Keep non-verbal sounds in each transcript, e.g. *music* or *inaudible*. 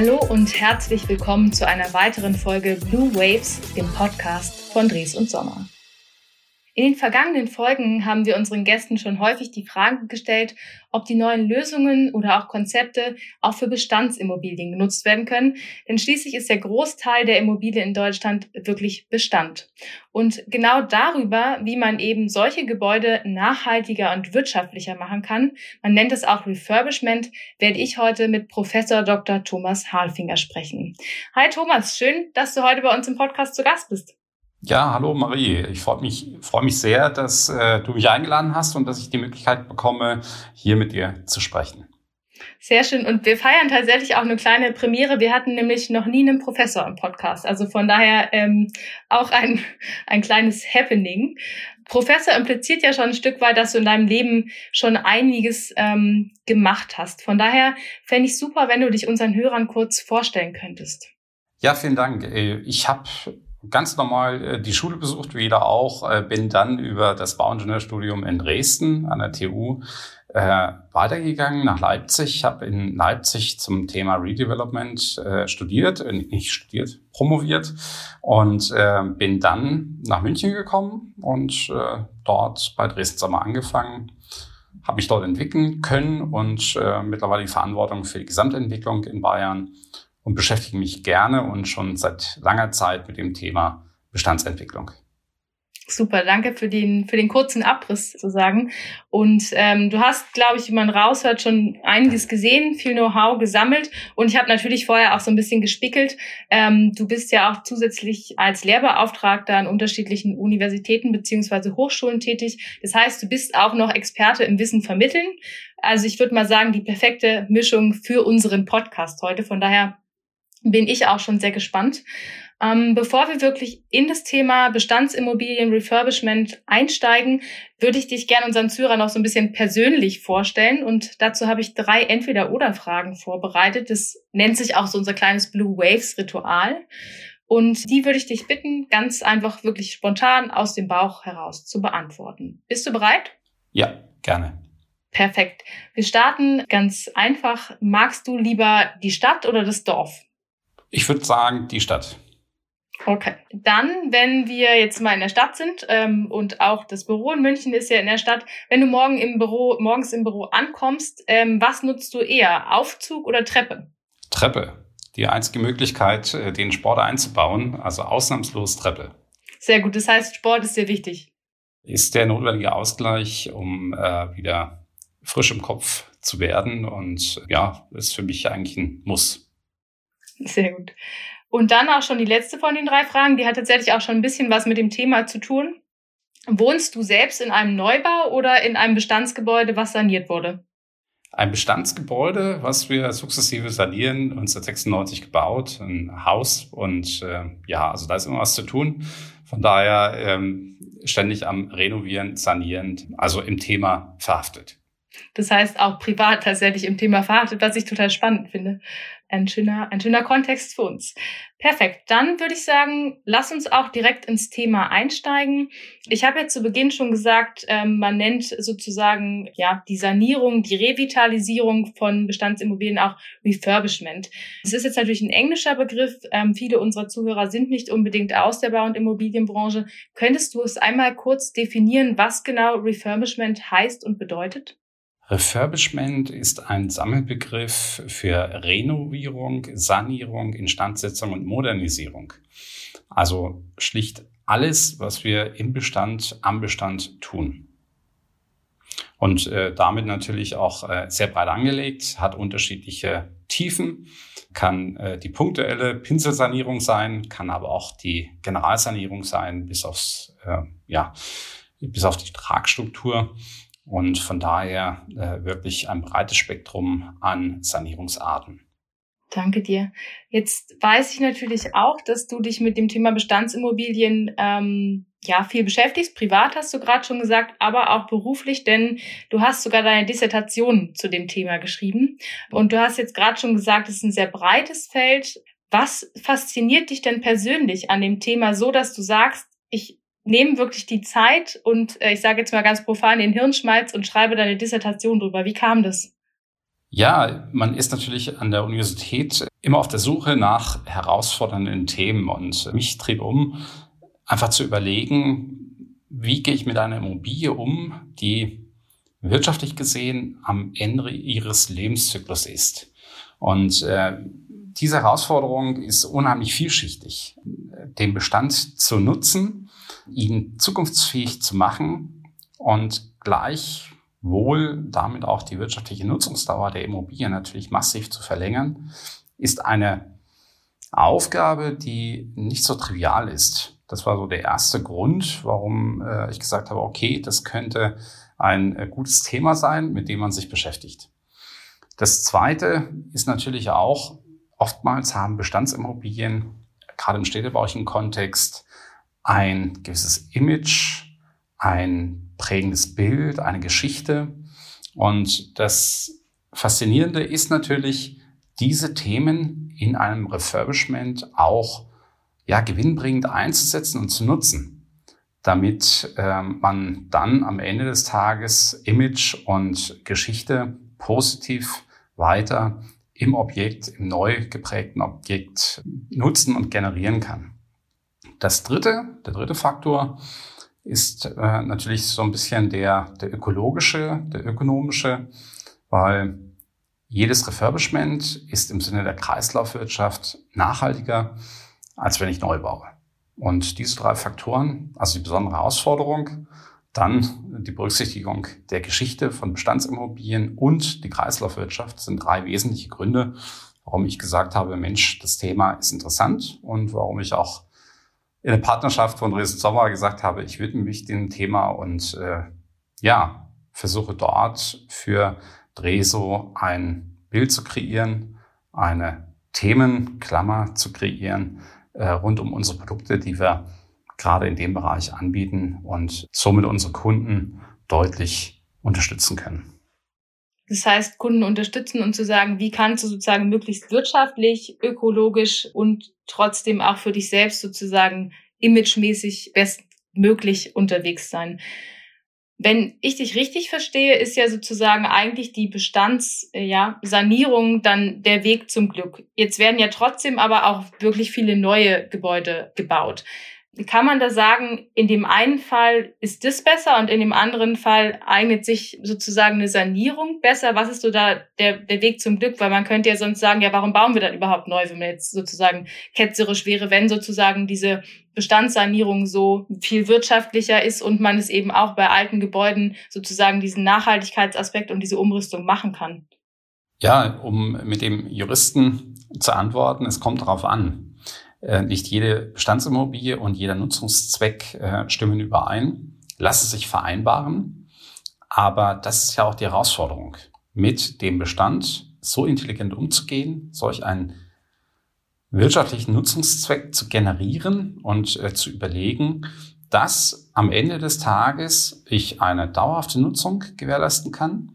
Hallo und herzlich willkommen zu einer weiteren Folge Blue Waves, dem Podcast von Dres und Sommer. In den vergangenen Folgen haben wir unseren Gästen schon häufig die Frage gestellt, ob die neuen Lösungen oder auch Konzepte auch für Bestandsimmobilien genutzt werden können. Denn schließlich ist der Großteil der Immobilien in Deutschland wirklich Bestand. Und genau darüber, wie man eben solche Gebäude nachhaltiger und wirtschaftlicher machen kann, man nennt es auch Refurbishment, werde ich heute mit Professor Dr. Thomas Halfinger sprechen. Hi Thomas, schön, dass du heute bei uns im Podcast zu Gast bist. Ja, hallo Marie. Ich freue mich, freue mich sehr, dass äh, du mich eingeladen hast und dass ich die Möglichkeit bekomme, hier mit dir zu sprechen. Sehr schön. Und wir feiern tatsächlich auch eine kleine Premiere. Wir hatten nämlich noch nie einen Professor im Podcast. Also von daher ähm, auch ein, *laughs* ein kleines Happening. Professor impliziert ja schon ein Stück weit, dass du in deinem Leben schon einiges ähm, gemacht hast. Von daher fände ich super, wenn du dich unseren Hörern kurz vorstellen könntest. Ja, vielen Dank. Äh, ich habe ganz normal äh, die Schule besucht, wie jeder auch, äh, bin dann über das Bauingenieurstudium in Dresden an der TU äh, weitergegangen nach Leipzig, habe in Leipzig zum Thema Redevelopment äh, studiert, äh, nicht studiert, promoviert und äh, bin dann nach München gekommen und äh, dort bei Dresden Sommer angefangen, habe mich dort entwickeln können und äh, mittlerweile die Verantwortung für die Gesamtentwicklung in Bayern und beschäftige mich gerne und schon seit langer Zeit mit dem Thema Bestandsentwicklung. Super, danke für den, für den kurzen Abriss sozusagen. Und ähm, du hast, glaube ich, wie man raushört, schon einiges gesehen, viel Know-how gesammelt. Und ich habe natürlich vorher auch so ein bisschen gespickelt. Ähm, du bist ja auch zusätzlich als Lehrbeauftragter an unterschiedlichen Universitäten beziehungsweise Hochschulen tätig. Das heißt, du bist auch noch Experte im Wissen vermitteln. Also ich würde mal sagen, die perfekte Mischung für unseren Podcast heute. Von daher bin ich auch schon sehr gespannt. Ähm, bevor wir wirklich in das Thema Bestandsimmobilien Refurbishment einsteigen, würde ich dich gerne unseren Zuhörern noch so ein bisschen persönlich vorstellen. Und dazu habe ich drei Entweder-Oder-Fragen vorbereitet. Das nennt sich auch so unser kleines Blue Waves-Ritual. Und die würde ich dich bitten, ganz einfach wirklich spontan aus dem Bauch heraus zu beantworten. Bist du bereit? Ja, gerne. Perfekt. Wir starten ganz einfach. Magst du lieber die Stadt oder das Dorf? Ich würde sagen, die Stadt. Okay. Dann, wenn wir jetzt mal in der Stadt sind ähm, und auch das Büro in München ist ja in der Stadt, wenn du morgen im Büro, morgens im Büro ankommst, ähm, was nutzt du eher? Aufzug oder Treppe? Treppe. Die einzige Möglichkeit, äh, den Sport einzubauen, also ausnahmslos Treppe. Sehr gut. Das heißt, Sport ist dir wichtig. Ist der notwendige Ausgleich, um äh, wieder frisch im Kopf zu werden und ja, ist für mich eigentlich ein Muss. *laughs* Sehr gut. Und dann auch schon die letzte von den drei Fragen, die hat tatsächlich auch schon ein bisschen was mit dem Thema zu tun. Wohnst du selbst in einem Neubau oder in einem Bestandsgebäude, was saniert wurde? Ein Bestandsgebäude, was wir sukzessive sanieren, 1996 gebaut, ein Haus und äh, ja, also da ist immer was zu tun. Von daher ähm, ständig am Renovieren, Sanieren, also im Thema verhaftet. Das heißt auch privat tatsächlich im Thema verhaftet, was ich total spannend finde ein schöner, ein schöner Kontext für uns. Perfekt. Dann würde ich sagen, lass uns auch direkt ins Thema einsteigen. Ich habe ja zu Beginn schon gesagt, ähm, man nennt sozusagen ja die Sanierung, die Revitalisierung von Bestandsimmobilien auch Refurbishment. Das ist jetzt natürlich ein englischer Begriff. Ähm, viele unserer Zuhörer sind nicht unbedingt aus der Bau- und Immobilienbranche. Könntest du es einmal kurz definieren, was genau Refurbishment heißt und bedeutet? Refurbishment ist ein Sammelbegriff für Renovierung, Sanierung, Instandsetzung und Modernisierung. Also schlicht alles, was wir im Bestand, am Bestand tun. Und äh, damit natürlich auch äh, sehr breit angelegt, hat unterschiedliche Tiefen, kann äh, die punktuelle Pinselsanierung sein, kann aber auch die Generalsanierung sein, bis aufs, äh, ja, bis auf die Tragstruktur. Und von daher äh, wirklich ein breites Spektrum an Sanierungsarten. Danke dir. Jetzt weiß ich natürlich auch, dass du dich mit dem Thema Bestandsimmobilien ähm, ja viel beschäftigst. Privat hast du gerade schon gesagt, aber auch beruflich, denn du hast sogar deine Dissertation zu dem Thema geschrieben. Und du hast jetzt gerade schon gesagt, es ist ein sehr breites Feld. Was fasziniert dich denn persönlich an dem Thema so, dass du sagst, ich nehme wirklich die Zeit und äh, ich sage jetzt mal ganz profan den Hirnschmalz und schreibe deine Dissertation drüber. Wie kam das? Ja, man ist natürlich an der Universität immer auf der Suche nach herausfordernden Themen und mich trieb um, einfach zu überlegen, wie gehe ich mit einer Immobilie um, die wirtschaftlich gesehen am Ende ihres Lebenszyklus ist. Und äh, diese Herausforderung ist unheimlich vielschichtig. Den Bestand zu nutzen, ihn zukunftsfähig zu machen und gleichwohl damit auch die wirtschaftliche Nutzungsdauer der Immobilie natürlich massiv zu verlängern, ist eine Aufgabe, die nicht so trivial ist. Das war so der erste Grund, warum äh, ich gesagt habe, okay, das könnte ein äh, gutes Thema sein, mit dem man sich beschäftigt. Das zweite ist natürlich auch, oftmals haben Bestandsimmobilien, gerade im städtebaulichen Kontext, ein gewisses Image, ein prägendes Bild, eine Geschichte. Und das Faszinierende ist natürlich, diese Themen in einem Refurbishment auch ja, gewinnbringend einzusetzen und zu nutzen, damit äh, man dann am Ende des Tages Image und Geschichte positiv weiter im Objekt, im neu geprägten Objekt nutzen und generieren kann. Das dritte, der dritte Faktor ist äh, natürlich so ein bisschen der, der ökologische, der ökonomische, weil jedes Refurbishment ist im Sinne der Kreislaufwirtschaft nachhaltiger, als wenn ich neu baue. Und diese drei Faktoren, also die besondere Herausforderung, dann die Berücksichtigung der Geschichte von Bestandsimmobilien und die Kreislaufwirtschaft sind drei wesentliche Gründe, warum ich gesagt habe, Mensch, das Thema ist interessant und warum ich auch in der Partnerschaft von Dresden Sommer gesagt habe, ich widme mich dem Thema und äh, ja, versuche dort für Dreso ein Bild zu kreieren, eine Themenklammer zu kreieren äh, rund um unsere Produkte, die wir gerade in dem Bereich anbieten und somit unsere Kunden deutlich unterstützen können. Das heißt, Kunden unterstützen und zu sagen, wie kannst du sozusagen möglichst wirtschaftlich, ökologisch und trotzdem auch für dich selbst sozusagen imagemäßig bestmöglich unterwegs sein. Wenn ich dich richtig verstehe, ist ja sozusagen eigentlich die Bestandssanierung ja, dann der Weg zum Glück. Jetzt werden ja trotzdem aber auch wirklich viele neue Gebäude gebaut kann man da sagen, in dem einen Fall ist das besser und in dem anderen Fall eignet sich sozusagen eine Sanierung besser? Was ist so da der, der Weg zum Glück? Weil man könnte ja sonst sagen, ja, warum bauen wir dann überhaupt neu, wenn man jetzt sozusagen ketzerisch wäre, wenn sozusagen diese Bestandssanierung so viel wirtschaftlicher ist und man es eben auch bei alten Gebäuden sozusagen diesen Nachhaltigkeitsaspekt und diese Umrüstung machen kann? Ja, um mit dem Juristen zu antworten, es kommt darauf an. Äh, nicht jede Bestandsimmobilie und jeder Nutzungszweck äh, stimmen überein, lassen sich vereinbaren. Aber das ist ja auch die Herausforderung, mit dem Bestand so intelligent umzugehen, solch einen wirtschaftlichen Nutzungszweck zu generieren und äh, zu überlegen, dass am Ende des Tages ich eine dauerhafte Nutzung gewährleisten kann,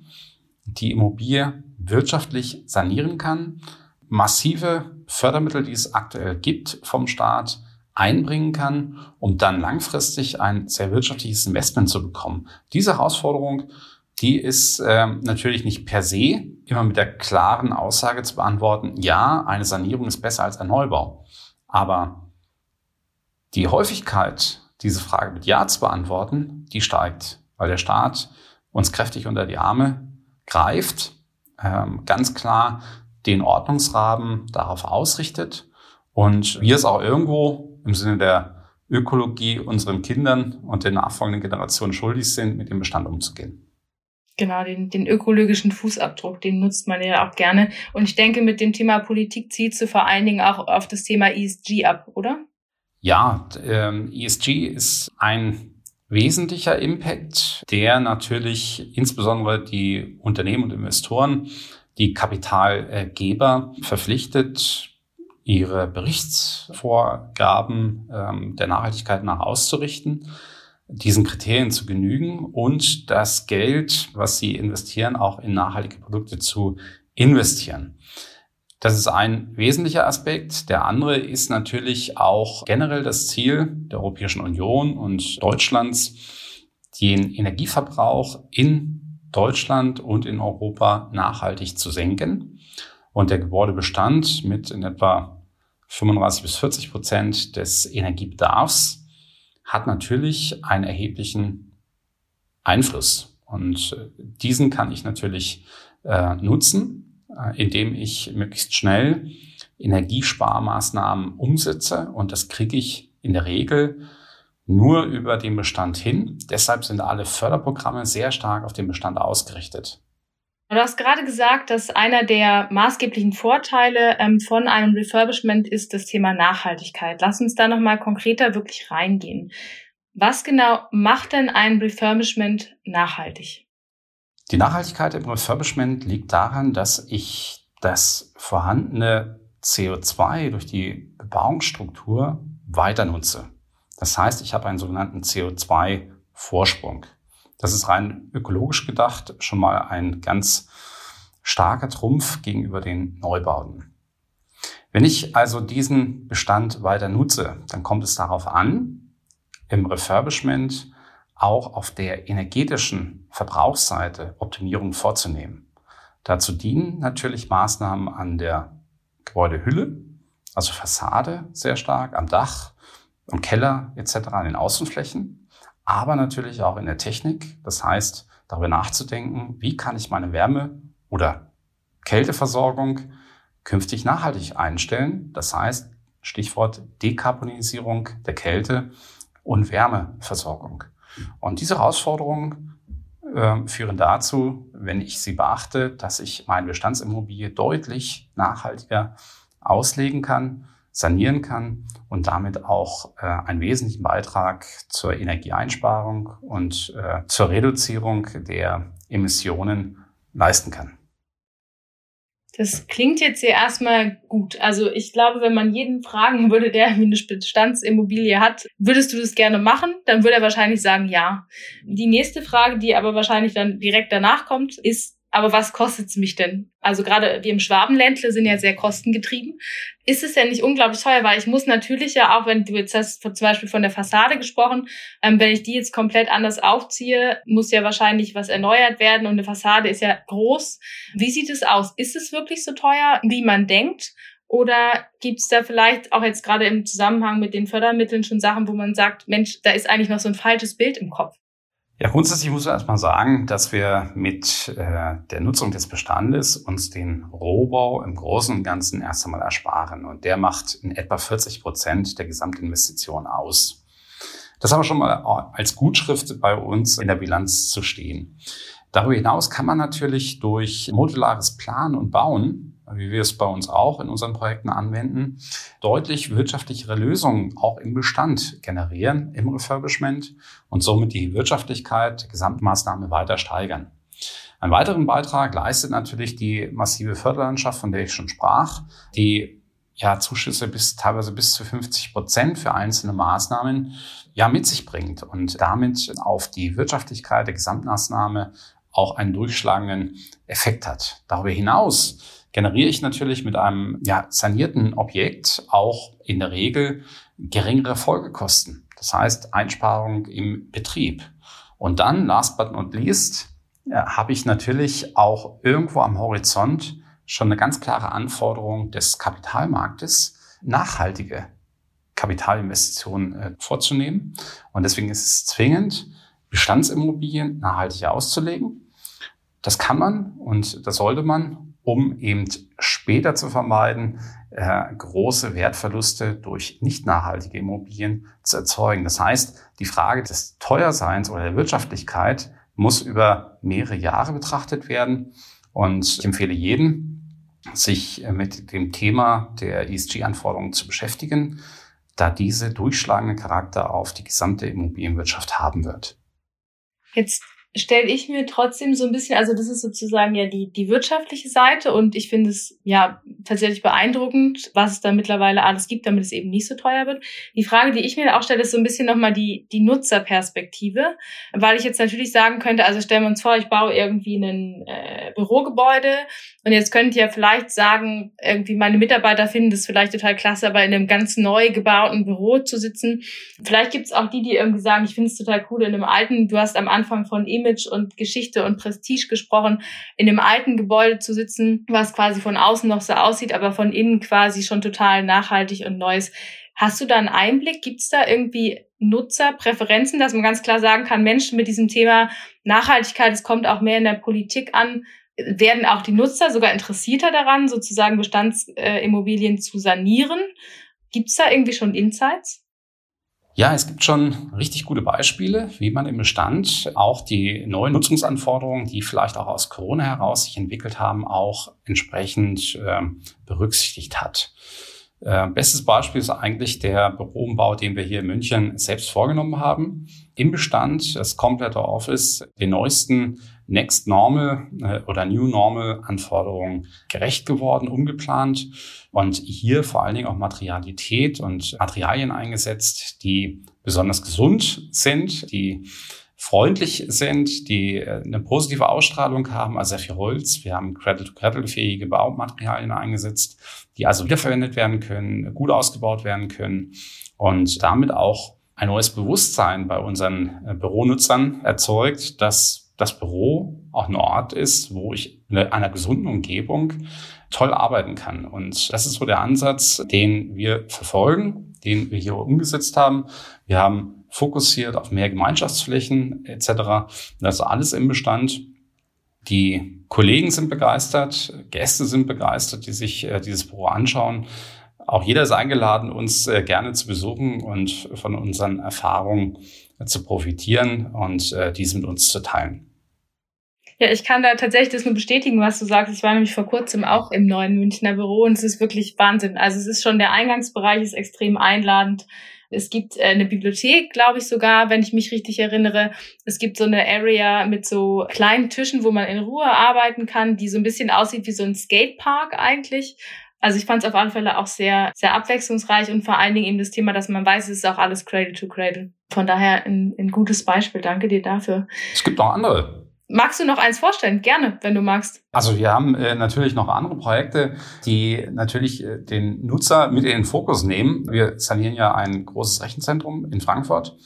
die Immobilie wirtschaftlich sanieren kann, massive Fördermittel, die es aktuell gibt vom Staat, einbringen kann, um dann langfristig ein sehr wirtschaftliches Investment zu bekommen. Diese Herausforderung, die ist äh, natürlich nicht per se immer mit der klaren Aussage zu beantworten, ja, eine Sanierung ist besser als ein Neubau. Aber die Häufigkeit, diese Frage mit Ja zu beantworten, die steigt, weil der Staat uns kräftig unter die Arme greift, ähm, ganz klar den Ordnungsrahmen darauf ausrichtet und wir es auch irgendwo im Sinne der Ökologie unseren Kindern und den nachfolgenden Generationen schuldig sind, mit dem Bestand umzugehen. Genau, den, den ökologischen Fußabdruck, den nutzt man ja auch gerne. Und ich denke, mit dem Thema Politik zielt du vor allen Dingen auch auf das Thema ESG ab, oder? Ja, ähm, ESG ist ein wesentlicher Impact, der natürlich insbesondere die Unternehmen und Investoren die Kapitalgeber verpflichtet, ihre Berichtsvorgaben ähm, der Nachhaltigkeit nach auszurichten, diesen Kriterien zu genügen und das Geld, was sie investieren, auch in nachhaltige Produkte zu investieren. Das ist ein wesentlicher Aspekt. Der andere ist natürlich auch generell das Ziel der Europäischen Union und Deutschlands, den Energieverbrauch in Deutschland und in Europa nachhaltig zu senken. Und der Gebäudebestand mit in etwa 35 bis 40 Prozent des Energiebedarfs hat natürlich einen erheblichen Einfluss. Und äh, diesen kann ich natürlich äh, nutzen, äh, indem ich möglichst schnell Energiesparmaßnahmen umsetze. Und das kriege ich in der Regel nur über den Bestand hin. Deshalb sind alle Förderprogramme sehr stark auf den Bestand ausgerichtet. Du hast gerade gesagt, dass einer der maßgeblichen Vorteile ähm, von einem Refurbishment ist das Thema Nachhaltigkeit. Lass uns da nochmal konkreter wirklich reingehen. Was genau macht denn ein Refurbishment nachhaltig? Die Nachhaltigkeit im Refurbishment liegt daran, dass ich das vorhandene CO2 durch die Bebauungsstruktur weiter nutze. Das heißt, ich habe einen sogenannten CO2-Vorsprung. Das ist rein ökologisch gedacht schon mal ein ganz starker Trumpf gegenüber den Neubauten. Wenn ich also diesen Bestand weiter nutze, dann kommt es darauf an, im Refurbishment auch auf der energetischen Verbrauchsseite Optimierung vorzunehmen. Dazu dienen natürlich Maßnahmen an der Gebäudehülle, also Fassade sehr stark, am Dach, am Keller etc., an den Außenflächen aber natürlich auch in der Technik. Das heißt, darüber nachzudenken, wie kann ich meine Wärme- oder Kälteversorgung künftig nachhaltig einstellen. Das heißt, Stichwort Dekarbonisierung der Kälte- und Wärmeversorgung. Und diese Herausforderungen äh, führen dazu, wenn ich sie beachte, dass ich meine Bestandsimmobilie deutlich nachhaltiger auslegen kann sanieren kann und damit auch äh, einen wesentlichen Beitrag zur Energieeinsparung und äh, zur Reduzierung der Emissionen leisten kann. Das klingt jetzt ja erstmal gut. Also ich glaube, wenn man jeden fragen würde, der eine Bestandsimmobilie hat, würdest du das gerne machen? Dann würde er wahrscheinlich sagen, ja. Die nächste Frage, die aber wahrscheinlich dann direkt danach kommt, ist, aber was kostet es mich denn? Also gerade wir im Schwabenländle sind ja sehr kostengetrieben. Ist es ja nicht unglaublich teuer, weil ich muss natürlich ja auch, wenn du jetzt hast zum Beispiel von der Fassade gesprochen, ähm, wenn ich die jetzt komplett anders aufziehe, muss ja wahrscheinlich was erneuert werden und eine Fassade ist ja groß. Wie sieht es aus? Ist es wirklich so teuer, wie man denkt? Oder gibt es da vielleicht auch jetzt gerade im Zusammenhang mit den Fördermitteln schon Sachen, wo man sagt, Mensch, da ist eigentlich noch so ein falsches Bild im Kopf? Ja, grundsätzlich muss man erstmal sagen, dass wir mit äh, der Nutzung des Bestandes uns den Rohbau im Großen und Ganzen erst einmal ersparen. Und der macht in etwa 40 Prozent der Gesamtinvestition aus. Das haben wir schon mal als Gutschrift bei uns in der Bilanz zu stehen. Darüber hinaus kann man natürlich durch modulares Planen und Bauen wie wir es bei uns auch in unseren Projekten anwenden, deutlich wirtschaftlichere Lösungen auch im Bestand generieren, im Refurbishment und somit die Wirtschaftlichkeit der Gesamtmaßnahme weiter steigern. Einen weiteren Beitrag leistet natürlich die massive Förderlandschaft, von der ich schon sprach, die ja Zuschüsse bis teilweise bis zu 50 Prozent für einzelne Maßnahmen ja mit sich bringt und damit auf die Wirtschaftlichkeit der Gesamtmaßnahme auch einen durchschlagenden Effekt hat. Darüber hinaus generiere ich natürlich mit einem ja, sanierten Objekt auch in der Regel geringere Folgekosten. Das heißt Einsparung im Betrieb. Und dann, last but not least, äh, habe ich natürlich auch irgendwo am Horizont schon eine ganz klare Anforderung des Kapitalmarktes, nachhaltige Kapitalinvestitionen äh, vorzunehmen. Und deswegen ist es zwingend, Bestandsimmobilien nachhaltig auszulegen. Das kann man und das sollte man, um eben später zu vermeiden, äh, große Wertverluste durch nicht nachhaltige Immobilien zu erzeugen. Das heißt, die Frage des Teuerseins oder der Wirtschaftlichkeit muss über mehrere Jahre betrachtet werden. Und ich empfehle jeden, sich mit dem Thema der ESG-Anforderungen zu beschäftigen, da diese durchschlagenden Charakter auf die gesamte Immobilienwirtschaft haben wird. Jetzt stelle ich mir trotzdem so ein bisschen, also das ist sozusagen ja die, die wirtschaftliche Seite und ich finde es ja tatsächlich beeindruckend, was es da mittlerweile alles gibt, damit es eben nicht so teuer wird. Die Frage, die ich mir auch stelle, ist so ein bisschen nochmal die, die Nutzerperspektive, weil ich jetzt natürlich sagen könnte, also stellen wir uns vor, ich baue irgendwie ein äh, Bürogebäude und jetzt könnt ihr vielleicht sagen, irgendwie meine Mitarbeiter finden das vielleicht total klasse, aber in einem ganz neu gebauten Büro zu sitzen. Vielleicht gibt es auch die, die irgendwie sagen, ich finde es total cool in einem alten, du hast am Anfang von eben Image und Geschichte und Prestige gesprochen, in einem alten Gebäude zu sitzen, was quasi von außen noch so aussieht, aber von innen quasi schon total nachhaltig und neues. Hast du da einen Einblick? Gibt es da irgendwie Nutzerpräferenzen, dass man ganz klar sagen kann, Menschen mit diesem Thema Nachhaltigkeit, es kommt auch mehr in der Politik an, werden auch die Nutzer sogar interessierter daran, sozusagen Bestandsimmobilien zu sanieren? Gibt es da irgendwie schon Insights? Ja, es gibt schon richtig gute Beispiele, wie man im Bestand auch die neuen Nutzungsanforderungen, die vielleicht auch aus Corona heraus sich entwickelt haben, auch entsprechend äh, berücksichtigt hat. Äh, bestes Beispiel ist eigentlich der Büroumbau, den wir hier in München selbst vorgenommen haben. Im Bestand, das komplette Office, den neuesten Next Normal äh, oder New Normal Anforderungen gerecht geworden, umgeplant und hier vor allen Dingen auch Materialität und Materialien eingesetzt, die besonders gesund sind, die freundlich sind, die äh, eine positive Ausstrahlung haben, also sehr viel Holz. Wir haben Cradle-to-Cradle-fähige Baumaterialien eingesetzt, die also wiederverwendet werden können, gut ausgebaut werden können und damit auch ein neues Bewusstsein bei unseren äh, Büronutzern erzeugt, dass das Büro auch ein Ort ist, wo ich in einer gesunden Umgebung toll arbeiten kann. Und das ist so der Ansatz, den wir verfolgen, den wir hier umgesetzt haben. Wir haben fokussiert auf mehr Gemeinschaftsflächen etc. Das ist alles im Bestand. Die Kollegen sind begeistert, Gäste sind begeistert, die sich äh, dieses Büro anschauen. Auch jeder ist eingeladen, uns äh, gerne zu besuchen und von unseren Erfahrungen äh, zu profitieren und äh, dies mit uns zu teilen. Ja, ich kann da tatsächlich das nur bestätigen, was du sagst. Ich war nämlich vor kurzem auch im neuen Münchner Büro und es ist wirklich Wahnsinn. Also es ist schon der Eingangsbereich ist extrem einladend. Es gibt eine Bibliothek, glaube ich sogar, wenn ich mich richtig erinnere. Es gibt so eine Area mit so kleinen Tischen, wo man in Ruhe arbeiten kann, die so ein bisschen aussieht wie so ein Skatepark eigentlich. Also ich fand es auf alle Fälle auch sehr, sehr abwechslungsreich und vor allen Dingen eben das Thema, dass man weiß, es ist auch alles Cradle to Cradle. Von daher ein, ein gutes Beispiel. Danke dir dafür. Es gibt auch andere Magst du noch eins vorstellen? Gerne, wenn du magst. Also wir haben äh, natürlich noch andere Projekte, die natürlich äh, den Nutzer mit in den Fokus nehmen. Wir sanieren ja ein großes Rechenzentrum in Frankfurt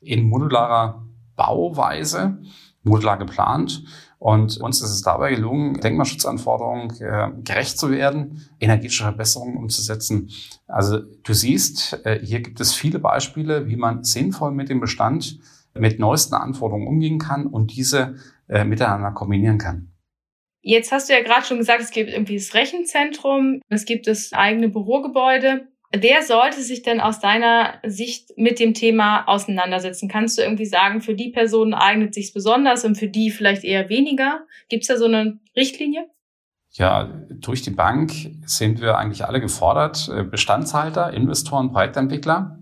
in modularer Bauweise, modular geplant. Und uns ist es dabei gelungen, Denkmalschutzanforderungen äh, gerecht zu werden, energetische Verbesserungen umzusetzen. Also du siehst, äh, hier gibt es viele Beispiele, wie man sinnvoll mit dem Bestand, mit neuesten Anforderungen umgehen kann und diese äh, miteinander kombinieren kann. Jetzt hast du ja gerade schon gesagt, es gibt irgendwie das Rechenzentrum, es gibt das eigene Bürogebäude. Wer sollte sich denn aus deiner Sicht mit dem Thema auseinandersetzen? Kannst du irgendwie sagen, für die Person eignet sich besonders und für die vielleicht eher weniger? Gibt es da so eine Richtlinie? Ja, durch die Bank sind wir eigentlich alle gefordert, äh, Bestandshalter, Investoren, Projektentwickler,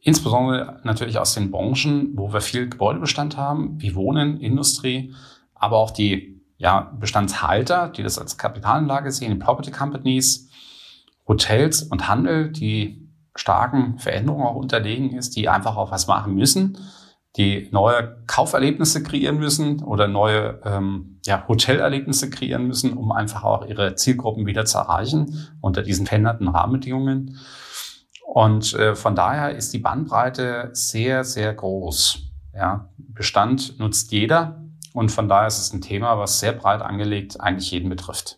insbesondere natürlich aus den Branchen, wo wir viel Gebäudebestand haben, wie Wohnen, Industrie, aber auch die ja, Bestandshalter, die das als Kapitalanlage sehen, die Property Companies, Hotels und Handel, die starken Veränderungen auch unterlegen ist, die einfach auch was machen müssen, die neue Kauferlebnisse kreieren müssen oder neue ähm, ja, Hotelerlebnisse kreieren müssen, um einfach auch ihre Zielgruppen wieder zu erreichen unter diesen veränderten Rahmenbedingungen. Und äh, von daher ist die Bandbreite sehr, sehr groß. Ja, Bestand nutzt jeder und von daher ist es ein Thema, was sehr breit angelegt eigentlich jeden betrifft.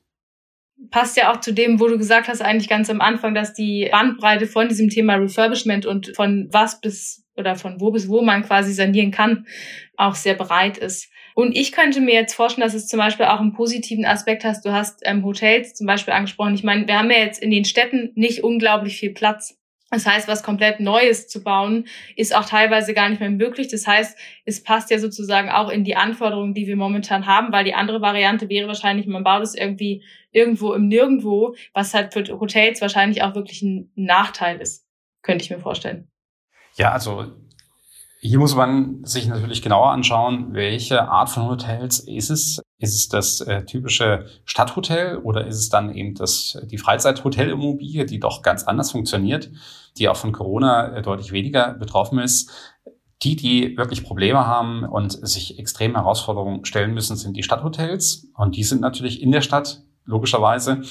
Passt ja auch zu dem, wo du gesagt hast, eigentlich ganz am Anfang, dass die Bandbreite von diesem Thema Refurbishment und von was bis oder von wo bis wo man quasi sanieren kann, auch sehr breit ist. Und ich könnte mir jetzt vorstellen, dass es zum Beispiel auch einen positiven Aspekt hast. Du hast ähm, Hotels zum Beispiel angesprochen. Ich meine, wir haben ja jetzt in den Städten nicht unglaublich viel Platz. Das heißt, was komplett Neues zu bauen, ist auch teilweise gar nicht mehr möglich. Das heißt, es passt ja sozusagen auch in die Anforderungen, die wir momentan haben, weil die andere Variante wäre wahrscheinlich, man baut es irgendwie irgendwo im Nirgendwo, was halt für Hotels wahrscheinlich auch wirklich ein Nachteil ist, könnte ich mir vorstellen. Ja, also hier muss man sich natürlich genauer anschauen, welche Art von Hotels ist es. Ist es das äh, typische Stadthotel oder ist es dann eben das, die Freizeithotelimmobilie, die doch ganz anders funktioniert? die auch von Corona äh, deutlich weniger betroffen ist. Die, die wirklich Probleme haben und sich extreme Herausforderungen stellen müssen, sind die Stadthotels. Und die sind natürlich in der Stadt, logischerweise,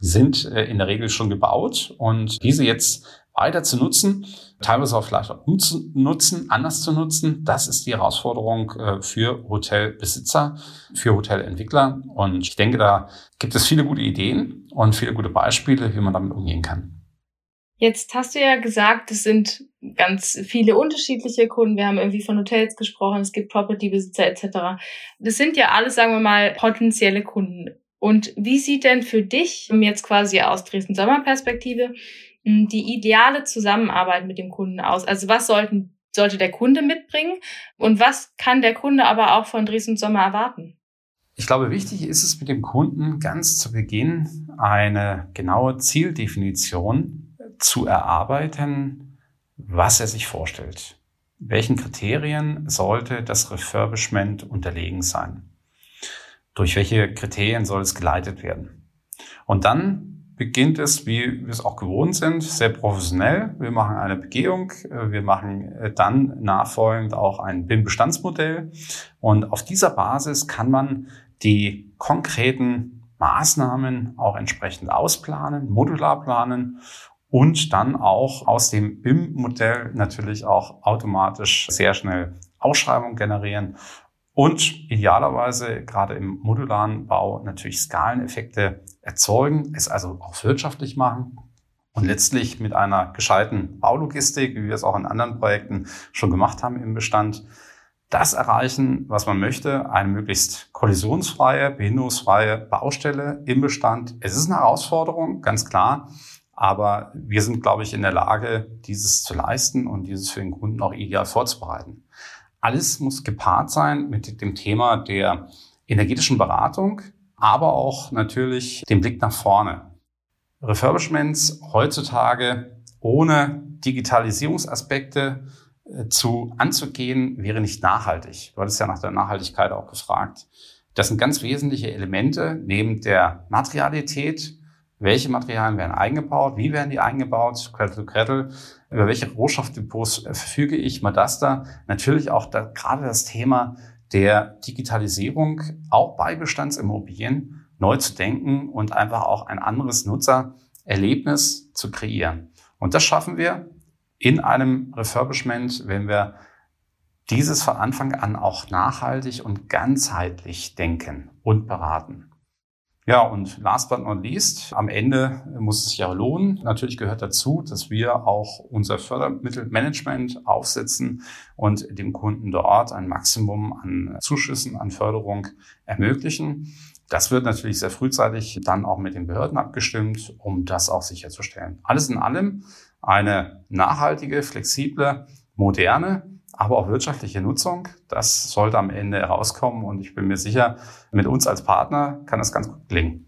sind äh, in der Regel schon gebaut. Und diese jetzt weiter zu nutzen, teilweise auch vielleicht auch umzunutzen, anders zu nutzen. Das ist die Herausforderung äh, für Hotelbesitzer, für Hotelentwickler. Und ich denke, da gibt es viele gute Ideen und viele gute Beispiele, wie man damit umgehen kann. Jetzt hast du ja gesagt, es sind ganz viele unterschiedliche Kunden. Wir haben irgendwie von Hotels gesprochen, es gibt Property-Besitzer etc. Das sind ja alles, sagen wir mal, potenzielle Kunden. Und wie sieht denn für dich jetzt quasi aus Dresden-Sommer-Perspektive die ideale Zusammenarbeit mit dem Kunden aus? Also was sollten, sollte der Kunde mitbringen und was kann der Kunde aber auch von Dresden-Sommer erwarten? Ich glaube, wichtig ist es mit dem Kunden ganz zu Beginn eine genaue Zieldefinition zu erarbeiten, was er sich vorstellt. Welchen Kriterien sollte das Refurbishment unterlegen sein? Durch welche Kriterien soll es geleitet werden? Und dann beginnt es, wie wir es auch gewohnt sind, sehr professionell. Wir machen eine Begehung, wir machen dann nachfolgend auch ein BIM-Bestandsmodell und auf dieser Basis kann man die konkreten Maßnahmen auch entsprechend ausplanen, modular planen und dann auch aus dem BIM-Modell natürlich auch automatisch sehr schnell Ausschreibungen generieren und idealerweise gerade im modularen Bau natürlich Skaleneffekte erzeugen, es also auch wirtschaftlich machen und letztlich mit einer gescheiten Baulogistik, wie wir es auch in anderen Projekten schon gemacht haben im Bestand, das erreichen, was man möchte, eine möglichst kollisionsfreie, behinderungsfreie Baustelle im Bestand. Es ist eine Herausforderung, ganz klar. Aber wir sind, glaube ich, in der Lage, dieses zu leisten und dieses für den Kunden auch ideal vorzubereiten. Alles muss gepaart sein mit dem Thema der energetischen Beratung, aber auch natürlich dem Blick nach vorne. Refurbishments heutzutage ohne Digitalisierungsaspekte äh, zu anzugehen, wäre nicht nachhaltig. Du hattest ja nach der Nachhaltigkeit auch gefragt. Das sind ganz wesentliche Elemente neben der Materialität, welche Materialien werden eingebaut? Wie werden die eingebaut? Cradle to Cradle. Über welche Rohstoffdepots verfüge ich? Madasta. Natürlich auch da, gerade das Thema der Digitalisierung, auch bei Bestandsimmobilien neu zu denken und einfach auch ein anderes Nutzererlebnis zu kreieren. Und das schaffen wir in einem Refurbishment, wenn wir dieses von Anfang an auch nachhaltig und ganzheitlich denken und beraten. Ja, und last but not least, am Ende muss es sich ja lohnen. Natürlich gehört dazu, dass wir auch unser Fördermittelmanagement aufsetzen und dem Kunden dort ein Maximum an Zuschüssen, an Förderung ermöglichen. Das wird natürlich sehr frühzeitig dann auch mit den Behörden abgestimmt, um das auch sicherzustellen. Alles in allem eine nachhaltige, flexible, moderne aber auch wirtschaftliche Nutzung. Das sollte am Ende herauskommen und ich bin mir sicher, mit uns als Partner kann das ganz gut gelingen.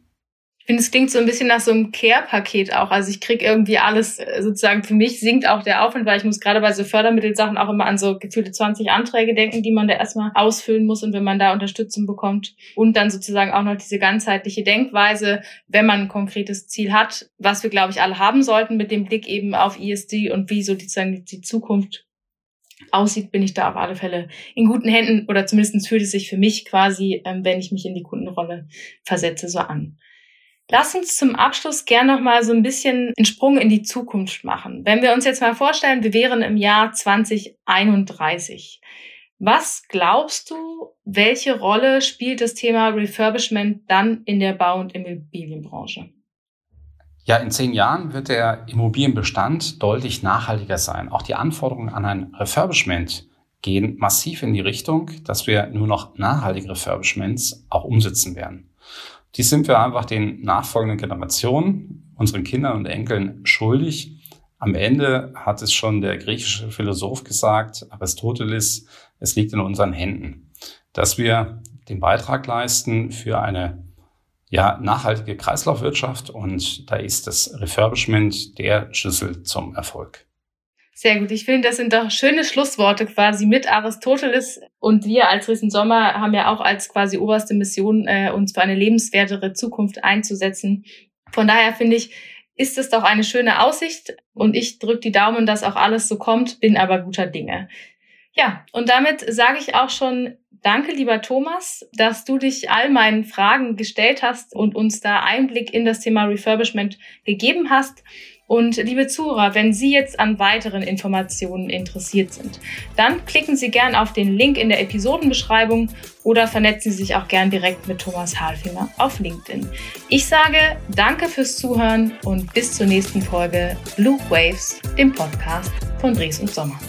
Ich finde, es klingt so ein bisschen nach so einem Care-Paket auch. Also ich kriege irgendwie alles äh, sozusagen, für mich sinkt auch der Aufwand, weil ich muss gerade bei so Fördermittelsachen auch immer an so gefühlte 20 Anträge denken, die man da erstmal ausfüllen muss und wenn man da Unterstützung bekommt. Und dann sozusagen auch noch diese ganzheitliche Denkweise, wenn man ein konkretes Ziel hat, was wir, glaube ich, alle haben sollten mit dem Blick eben auf ESG und wie so sozusagen die Zukunft aussieht, bin ich da auf alle Fälle in guten Händen oder zumindest fühlt es sich für mich quasi, ähm, wenn ich mich in die Kundenrolle versetze, so an. Lass uns zum Abschluss gern noch mal so ein bisschen einen Sprung in die Zukunft machen. Wenn wir uns jetzt mal vorstellen, wir wären im Jahr 2031. Was glaubst du, welche Rolle spielt das Thema Refurbishment dann in der Bau- und Immobilienbranche? Ja, in zehn Jahren wird der Immobilienbestand deutlich nachhaltiger sein. Auch die Anforderungen an ein Refurbishment gehen massiv in die Richtung, dass wir nur noch nachhaltige Refurbishments auch umsetzen werden. Dies sind wir einfach den nachfolgenden Generationen, unseren Kindern und Enkeln schuldig. Am Ende hat es schon der griechische Philosoph gesagt, Aristoteles, es liegt in unseren Händen, dass wir den Beitrag leisten für eine ja, nachhaltige Kreislaufwirtschaft und da ist das Refurbishment der Schlüssel zum Erfolg. Sehr gut. Ich finde, das sind doch schöne Schlussworte quasi mit Aristoteles. Und wir als Riesen Sommer haben ja auch als quasi oberste Mission, äh, uns für eine lebenswertere Zukunft einzusetzen. Von daher finde ich, ist es doch eine schöne Aussicht. Und ich drücke die Daumen, dass auch alles so kommt, bin aber guter Dinge. Ja, und damit sage ich auch schon Danke, lieber Thomas, dass du dich all meinen Fragen gestellt hast und uns da Einblick in das Thema Refurbishment gegeben hast. Und liebe Zuhörer, wenn Sie jetzt an weiteren Informationen interessiert sind, dann klicken Sie gern auf den Link in der Episodenbeschreibung oder vernetzen Sie sich auch gern direkt mit Thomas Halfinger auf LinkedIn. Ich sage danke fürs Zuhören und bis zur nächsten Folge Blue Waves, dem Podcast von Dres und Sommer.